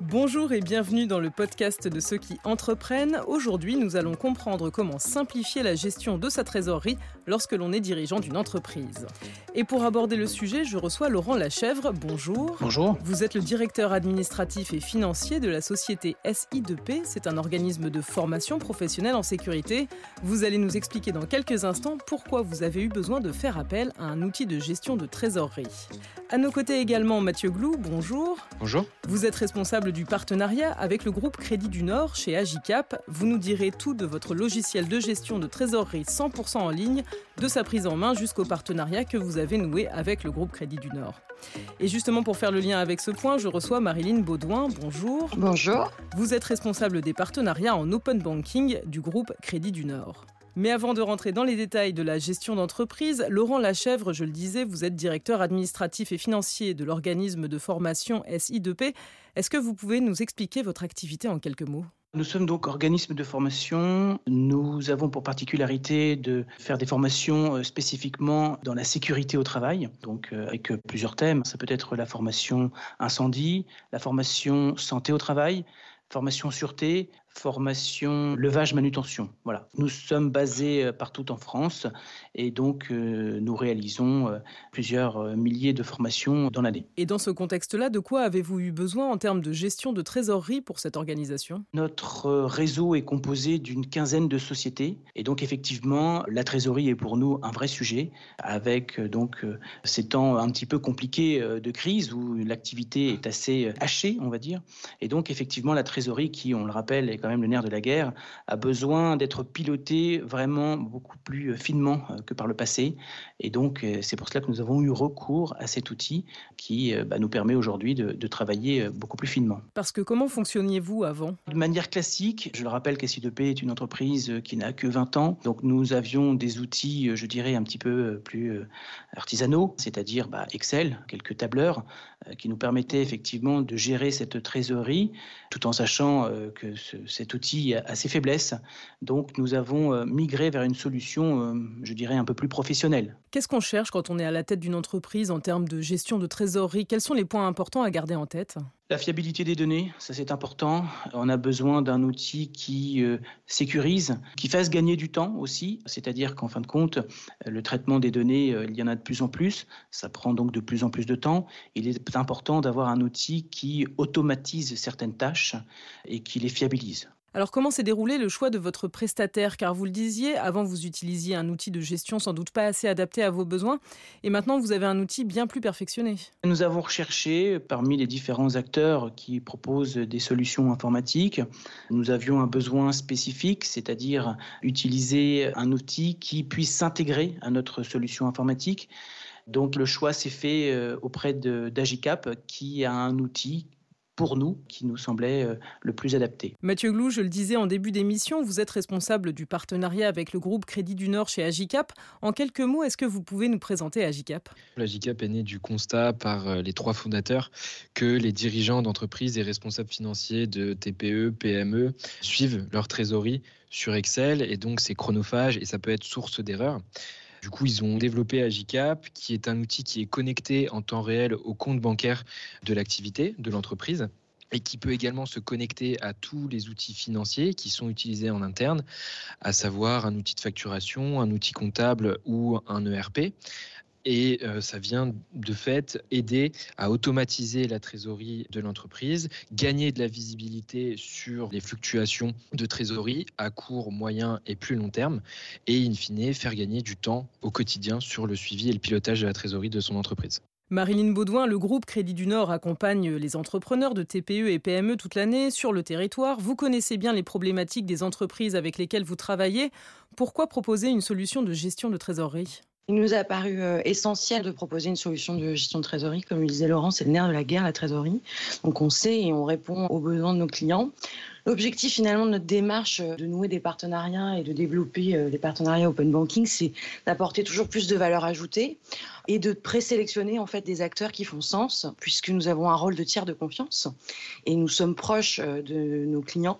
Bonjour et bienvenue dans le podcast de ceux qui entreprennent. Aujourd'hui, nous allons comprendre comment simplifier la gestion de sa trésorerie lorsque l'on est dirigeant d'une entreprise. Et pour aborder le sujet, je reçois Laurent Lachèvre. Bonjour. Bonjour. Vous êtes le directeur administratif et financier de la société SI2P. C'est un organisme de formation professionnelle en sécurité. Vous allez nous expliquer dans quelques instants pourquoi vous avez eu besoin de faire appel à un outil de gestion de trésorerie. À nos côtés également Mathieu Glou. Bonjour. Bonjour. Vous êtes responsable du partenariat avec le groupe Crédit du Nord chez Agicap. Vous nous direz tout de votre logiciel de gestion de trésorerie 100% en ligne, de sa prise en main jusqu'au partenariat que vous avez noué avec le groupe Crédit du Nord. Et justement pour faire le lien avec ce point, je reçois Marilyn Baudouin. Bonjour. Bonjour. Vous êtes responsable des partenariats en open banking du groupe Crédit du Nord. Mais avant de rentrer dans les détails de la gestion d'entreprise, Laurent Lachèvre, je le disais, vous êtes directeur administratif et financier de l'organisme de formation SI2P. Est-ce que vous pouvez nous expliquer votre activité en quelques mots? Nous sommes donc organisme de formation. Nous avons pour particularité de faire des formations euh, spécifiquement dans la sécurité au travail, donc euh, avec euh, plusieurs thèmes. Ça peut être la formation incendie, la formation santé au travail, formation sûreté, formation levage manutention. Voilà. Nous sommes basés euh, partout en France et donc euh, nous réalisons euh, plusieurs milliers de formations dans l'année. Et dans ce contexte-là, de quoi avez-vous eu besoin en termes de gestion de trésorerie pour cette organisation? Notre réseau est composé d'une quinzaine de sociétés et donc effectivement la trésorerie est pour nous un vrai sujet avec donc ces temps un petit peu compliqués de crise où l'activité est assez hachée, on va dire. Et donc effectivement la trésorerie qui, on le rappelle, est quand même le nerf de la guerre, a besoin d'être piloté vraiment beaucoup plus finement euh, que par le passé. Et donc, euh, c'est pour cela que nous avons eu recours à cet outil qui euh, bah, nous permet aujourd'hui de, travailler beaucoup plus finement. Parce que comment fonctionniez-vous avant? De manière classique, je le rappelle qu'SI2P est une entreprise qui n'a que 20 ans. Donc, nous avions des outils, je dirais, un petit peu plus artisanaux, c'est-à-dire bah, Excel, quelques tableurs, qui nous permettaient effectivement de gérer cette trésorerie, tout en sachant que ce, cet outil a ses faiblesses. Donc nous avons euh, migré vers une solution, euh, je dirais, un peu plus professionnelle. Qu'est-ce qu'on cherche quand on est à la tête d'une entreprise en termes de gestion de trésorerie? Quels sont les points importants à garder en tête? La fiabilité des données, ça c'est important. On a besoin d'un outil qui euh, sécurise, qui fasse gagner du temps aussi. C'est-à-dire qu'en fin de compte, le traitement des données, il y en a de plus en plus. Ça prend donc de plus en plus de temps. Il est important d'avoir un outil qui automatise certaines tâches et qui les fiabilise. Alors comment s'est déroulé le choix de votre prestataire? Car vous le disiez, avant vous utilisiez un outil de gestion sans doute pas assez adapté à vos besoins, et maintenant vous avez un outil bien plus perfectionné. Nous avons recherché parmi les différents acteurs qui proposent des solutions informatiques, nous avions un besoin spécifique, c'est-à-dire utiliser un outil qui puisse s'intégrer à notre solution informatique. Donc le choix s'est fait euh, auprès d'Agicap qui a un outil pour nous qui nous semblait euh, le plus adapté. Mathieu Glou, je le disais en début d'émission, vous êtes responsable du partenariat avec le groupe Crédit du Nord chez Agicap. En quelques mots, est-ce que vous pouvez nous présenter Agicap? Agicap est né du constat par euh, les trois fondateurs que les dirigeants d'entreprises et responsables financiers de TPE, PME suivent leur trésorerie sur Excel et donc c'est chronophage et ça peut être source d'erreurs. Du coup, ils ont développé Agicap, qui est un outil qui est connecté en temps réel au compte bancaire de l'activité de l'entreprise et qui peut également se connecter à tous les outils financiers qui sont utilisés en interne, à savoir un outil de facturation, un outil comptable ou un ERP et euh, ça vient de fait aider à automatiser la trésorerie de l'entreprise, gagner de la visibilité sur les fluctuations de trésorerie à court, moyen et plus long terme, et in fine faire gagner du temps au quotidien sur le suivi et le pilotage de la trésorerie de son entreprise. Marilyn Baudouin, le groupe Crédit du Nord accompagne les entrepreneurs de TPE et PME toute l'année sur le territoire. Vous connaissez bien les problématiques des entreprises avec lesquelles vous travaillez. Pourquoi proposer une solution de gestion de trésorerie? Il nous a paru euh, essentiel de proposer une solution de gestion de trésorerie. Comme le disait Laurent, c'est le nerf de la guerre, la trésorerie. Donc on sait et on répond aux besoins de nos clients. L'objectif finalement de notre démarche euh, de nouer des partenariats et de développer euh, des partenariats open banking, c'est d'apporter toujours plus de valeur ajoutée et de présélectionner en fait des acteurs qui font sens, puisque nous avons un rôle de tiers de confiance et nous sommes proches euh, de nos clients.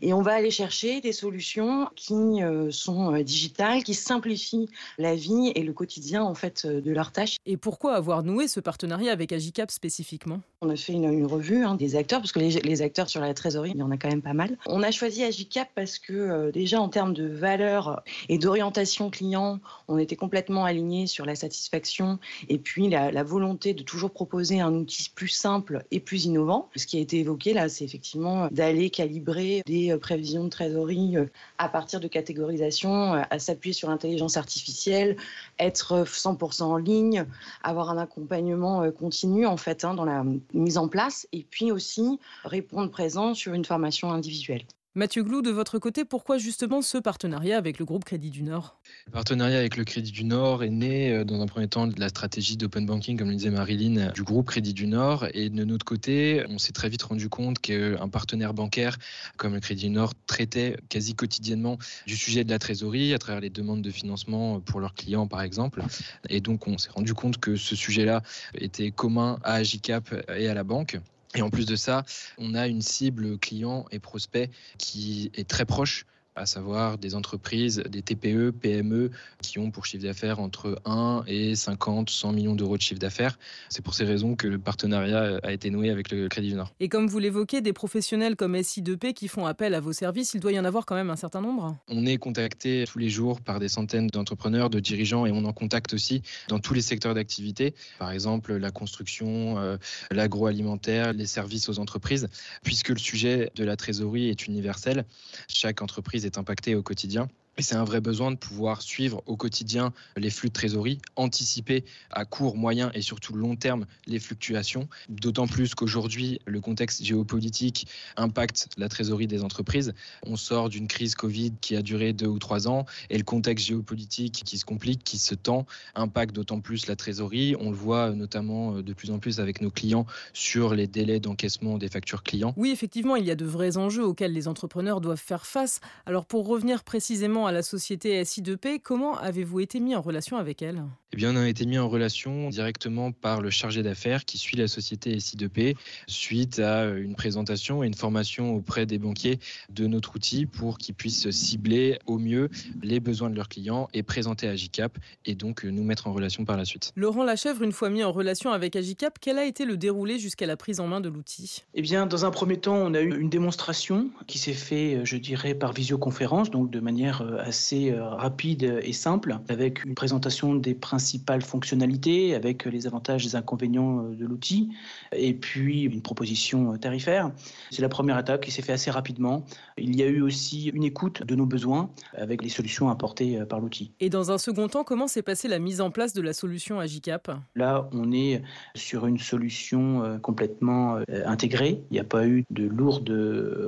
Et on va aller chercher des solutions qui sont digitales, qui simplifient la vie et le quotidien en fait de leurs tâches. Et pourquoi avoir noué ce partenariat avec Agicap spécifiquement? On a fait une, revue hein, des acteurs, parce que les, les acteurs sur la trésorerie, il y en a quand même pas mal. On a choisi Agicap parce que euh, déjà en termes de valeur et d'orientation client, on était complètement aligné sur la satisfaction et puis la, volonté de toujours proposer un outil plus simple et plus innovant. Ce qui a été évoqué là, c'est effectivement d'aller calibrer des euh, prévisions de trésorerie euh, à partir de catégorisation, à s'appuyer sur l'intelligence artificielle, être 100% en ligne, avoir un accompagnement continu en fait hein, dans la mise en place et puis aussi répondre présent sur une formation individuelle. Mathieu Glou, de votre côté, pourquoi justement ce partenariat avec le groupe Crédit du Nord? Le partenariat avec le Crédit du Nord est né euh, dans un premier temps de la stratégie d'open banking, comme le disait Marilyn, du groupe Crédit du Nord. Et de notre côté, on s'est très vite rendu compte qu'un partenaire bancaire comme le Crédit du Nord traitait quasi quotidiennement du sujet de la trésorerie à travers les demandes de financement pour leurs clients, par exemple. Et donc, on s'est rendu compte que ce sujet-là était commun à Agicap et à la banque. Et en plus de ça, on a une cible client et prospect qui est très proche à savoir des entreprises, des TPE, PME, qui ont pour chiffre d'affaires entre 1 et 50, 100 millions d'euros de chiffre d'affaires. C'est pour ces raisons que le partenariat a été noué avec le Crédit du Nord. Et comme vous l'évoquez, des professionnels comme SI2P qui font appel à vos services, il doit y en avoir quand même un certain nombre On est contacté tous les jours par des centaines d'entrepreneurs, de dirigeants, et on en contacte aussi dans tous les secteurs d'activité, par exemple la construction, euh, l'agroalimentaire, les services aux entreprises, puisque le sujet de la trésorerie est universel. Chaque entreprise est impacté au quotidien. C'est un vrai besoin de pouvoir suivre au quotidien les flux de trésorerie, anticiper à court, moyen et surtout long terme les fluctuations. D'autant plus qu'aujourd'hui, le contexte géopolitique impacte la trésorerie des entreprises. On sort d'une crise Covid qui a duré deux ou trois ans et le contexte géopolitique qui se complique, qui se tend, impacte d'autant plus la trésorerie. On le voit notamment euh, de plus en plus avec nos clients sur les délais d'encaissement des factures clients. Oui, effectivement, il y a de vrais enjeux auxquels les entrepreneurs doivent faire face. Alors pour revenir précisément à la société SI2P. Comment avez-vous été mis en relation avec elle? Eh bien, on a été mis en relation directement par le chargé d'affaires qui suit la société SI2P suite à une présentation et une formation auprès des banquiers de notre outil pour qu'ils puissent cibler au mieux les besoins de leurs clients et présenter Agicap et donc nous mettre en relation par la suite. Laurent Lachèvre, une fois mis en relation avec Agicap, quel a été le déroulé jusqu'à la prise en main de l'outil? Eh bien, dans un premier temps, on a eu une démonstration qui s'est faite, je dirais, par visioconférence, donc de manière euh, assez euh, rapide et simple, avec une présentation des principales fonctionnalités, avec les avantages et les inconvénients euh, de l'outil, et puis une proposition tarifaire. C'est la première étape qui s'est faite assez rapidement. Il y a eu aussi une écoute de nos besoins avec les solutions apportées par l'outil. Et dans un second temps, comment s'est passée la mise en place de la solution Agicap? Là, on est sur une solution complètement intégrée. Il n'y a pas eu de lourdes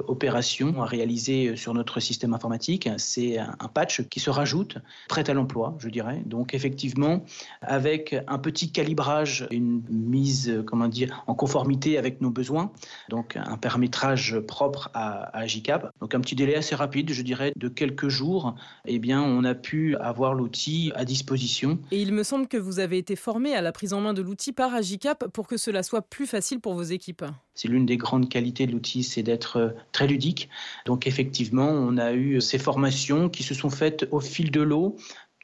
opérations à réaliser sur notre système informatique. C'est un patch qui se rajoute, prêt à l'emploi, je dirais. Donc effectivement, avec un petit calibrage, une mise, comment dire, en conformité avec nos besoins, donc un paramétrage propre à, à JCAP. Donc un petit délai assez rapide, je dirais, de quelques jours, eh bien, on a pu avoir l'outil à disposition. Et il me semble que vous avez été formé à la prise en main de l'outil par Agicap pour que cela soit plus facile pour vos équipes. C'est l'une des grandes qualités de l'outil, c'est d'être très ludique. Donc effectivement, on a eu ces formations qui se sont faites au fil de l'eau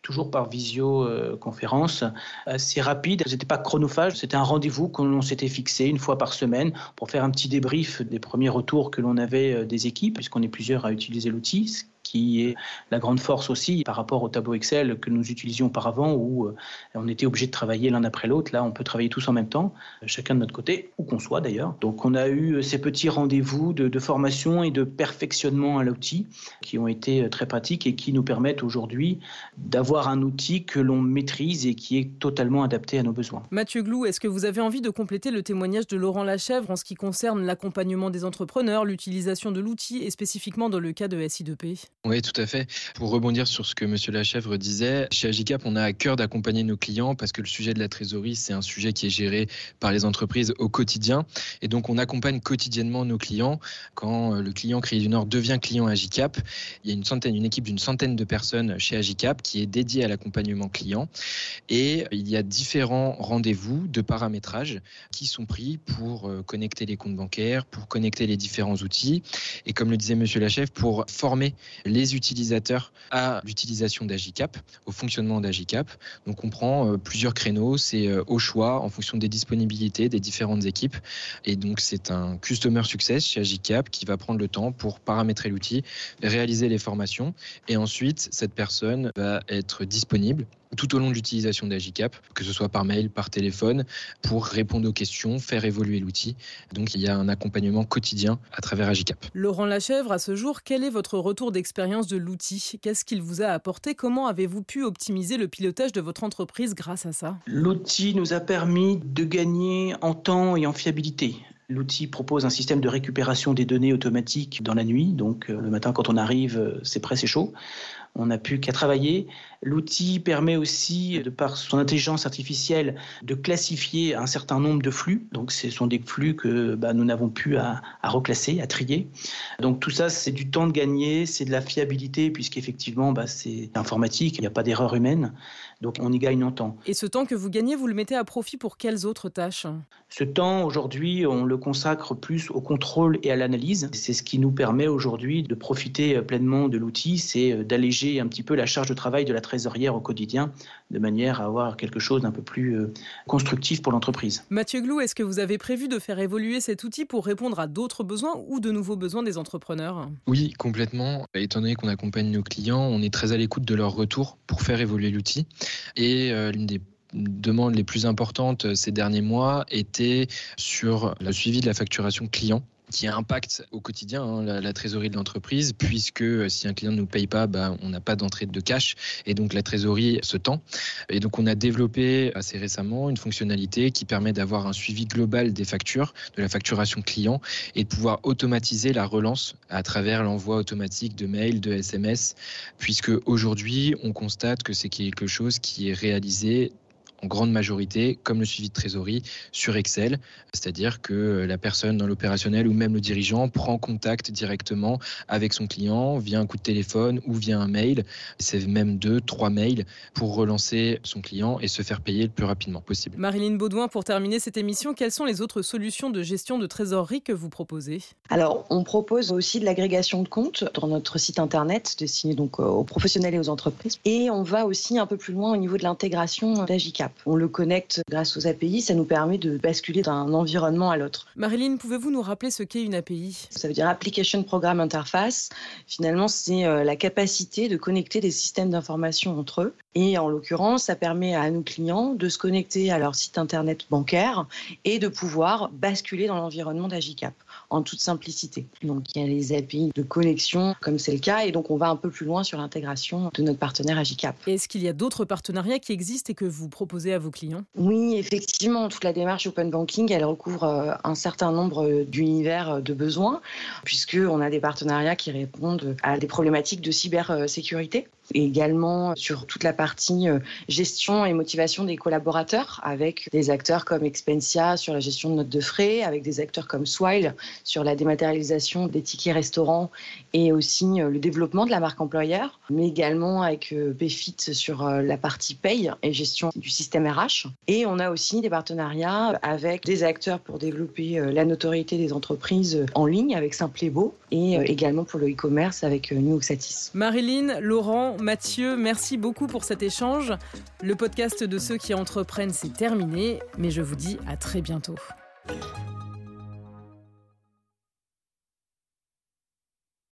toujours par visioconférence, assez rapide. Ce n'était pas chronophage, c'était un rendez-vous que l'on s'était fixé une fois par semaine pour faire un petit débrief des premiers retours que l'on avait euh, des équipes, puisqu'on est plusieurs à utiliser l'outil, qui est la grande force aussi par rapport au tableau Excel que nous utilisions auparavant où euh, on était obligé de travailler l'un après l'autre. Là, on peut travailler tous en même temps, chacun de notre côté, où qu'on soit d'ailleurs. Donc, on a eu euh, ces petits rendez-vous de, formation et de perfectionnement à l'outil qui ont été euh, très pratiques et qui nous permettent aujourd'hui d'avoir un outil que l'on maîtrise et qui est totalement adapté à nos besoins. Mathieu Glou, est-ce que vous avez envie de compléter le témoignage de Laurent Lachèvre en ce qui concerne l'accompagnement des entrepreneurs, l'utilisation de l'outil et spécifiquement dans le cas de SI2P Oui, tout à fait. Pour rebondir sur ce que M. Lachèvre disait, chez Agicap, on a à cœur d'accompagner nos clients parce que le sujet de la trésorerie, c'est un sujet qui est géré par les entreprises au quotidien. Et donc, on accompagne quotidiennement nos clients. Quand euh, le client Crédit du Nord devient client Agicap, il y a une centaine, une équipe d'une centaine de personnes chez Agicap qui est dédiée à l'accompagnement client. Et il y a différents rendez-vous de paramétrage qui sont pris pour euh, connecter les comptes bancaires, pour connecter les différents outils. Et comme le disait M. Lachèvre, pour former les utilisateurs à l'utilisation d'Agicap, au fonctionnement d'Agicap. Donc on prend euh, plusieurs créneaux, c'est euh, au choix en fonction des disponibilités des différentes équipes. Et donc c'est un customer success chez Agicap qui va prendre le temps pour paramétrer l'outil, réaliser les formations et ensuite cette personne va être disponible tout au long de l'utilisation d'Agicap, que ce soit par mail, par téléphone, pour répondre aux questions, faire évoluer l'outil. Donc il y a un accompagnement quotidien à travers Agicap. Laurent Lachèvre, à ce jour, quel est votre retour d'expérience de l'outil? Qu'est-ce qu'il vous a apporté? Comment avez-vous pu optimiser le pilotage de votre entreprise grâce à ça? L'outil nous a permis de gagner en temps et en fiabilité. L'outil propose un système de récupération des données automatiques dans la nuit. Donc euh, le matin quand on arrive, euh, c'est prêt, c'est chaud on n'a plus qu'à travailler. L'outil permet aussi, de par son intelligence artificielle, de classifier un certain nombre de flux. Donc, ce sont des flux que bah, nous n'avons plus à, reclasser, à trier. Donc, tout ça, c'est du temps de gagner, c'est de la fiabilité, puisqu'effectivement, bah, c'est informatique, il n'y a pas d'erreur humaine. Donc, on y gagne en temps. Et ce temps que vous gagnez, vous le mettez à profit pour quelles autres tâches? Ce temps, aujourd'hui, on le consacre plus au contrôle et à l'analyse. C'est ce qui nous permet aujourd'hui de profiter pleinement de l'outil, c'est d'alléger un petit peu la charge de travail de la trésorière au quotidien, de manière à avoir quelque chose d'un peu plus euh, constructif pour l'entreprise. Mathieu Glou, est-ce que vous avez prévu de faire évoluer cet outil pour répondre à d'autres besoins ou de nouveaux besoins des entrepreneurs? Oui, complètement. Étant donné qu'on accompagne nos clients, on est très à l'écoute de leur retour pour faire évoluer l'outil. Et euh, l'une des demandes les plus importantes euh, ces derniers mois était sur le suivi de la facturation client qui impacte au quotidien hein, la, trésorerie de l'entreprise, puisque euh, si un client ne nous paye pas, bah, on n'a pas d'entrée de cash et donc la trésorerie se tend. Et donc on a développé assez récemment une fonctionnalité qui permet d'avoir un suivi global des factures, de la facturation client et de pouvoir automatiser la relance à travers l'envoi automatique de mails, de SMS, puisque aujourd'hui on constate que c'est quelque chose qui est réalisé en grande majorité, comme le suivi de trésorerie, sur Excel. C'est-à-dire que la personne dans l'opérationnel ou même le dirigeant prend contact directement avec son client via un coup de téléphone ou via un mail. C'est même deux, trois mails pour relancer son client et se faire payer le plus rapidement possible. Marilyn Baudouin, pour terminer cette émission, quelles sont les autres solutions de gestion de trésorerie que vous proposez? Alors, on propose aussi de l'agrégation de comptes dans notre site internet destiné donc aux professionnels et aux entreprises. Et on va aussi un peu plus loin au niveau de l'intégration On le connecte grâce aux API, ça nous permet de basculer d'un environnement à l'autre. Marilyn, pouvez-vous nous rappeler ce qu'est une API Ça veut dire Application Program Interface. Finalement, c'est euh, la capacité de connecter des systèmes d'information entre eux. Et en l'occurrence, ça permet à nos clients de se connecter à leur site internet bancaire et de pouvoir basculer dans l'environnement d'Agicap en toute simplicité. Donc il y a les API de connexion, comme c'est le cas, et donc on va un peu plus loin sur l'intégration de notre partenaire Agicap. Est-ce qu'il y a d'autres partenariats qui existent et que vous proposez à vos clients? Oui, effectivement, toute la démarche Open Banking, elle recouvre euh, un certain nombre d'univers de besoins, puisqu'on a des partenariats qui répondent à des problématiques de cybersécurité et également sur toute la partie euh, gestion et motivation des collaborateurs avec des acteurs comme Expensia sur la gestion de notes de frais, avec des acteurs comme Swile sur la dématérialisation des tickets restaurants et aussi euh, le développement de la marque employeur, mais également avec euh, sur la partie paye et gestion du système RH. Et on a aussi des partenariats avec des acteurs pour développer la notoriété des entreprises en ligne avec Simplebo et également pour le e-commerce avec New Satis. Marilyn, Laurent, Mathieu, merci beaucoup pour cet échange. Le podcast de ceux qui entreprennent, c'est terminé, mais je vous dis à très bientôt.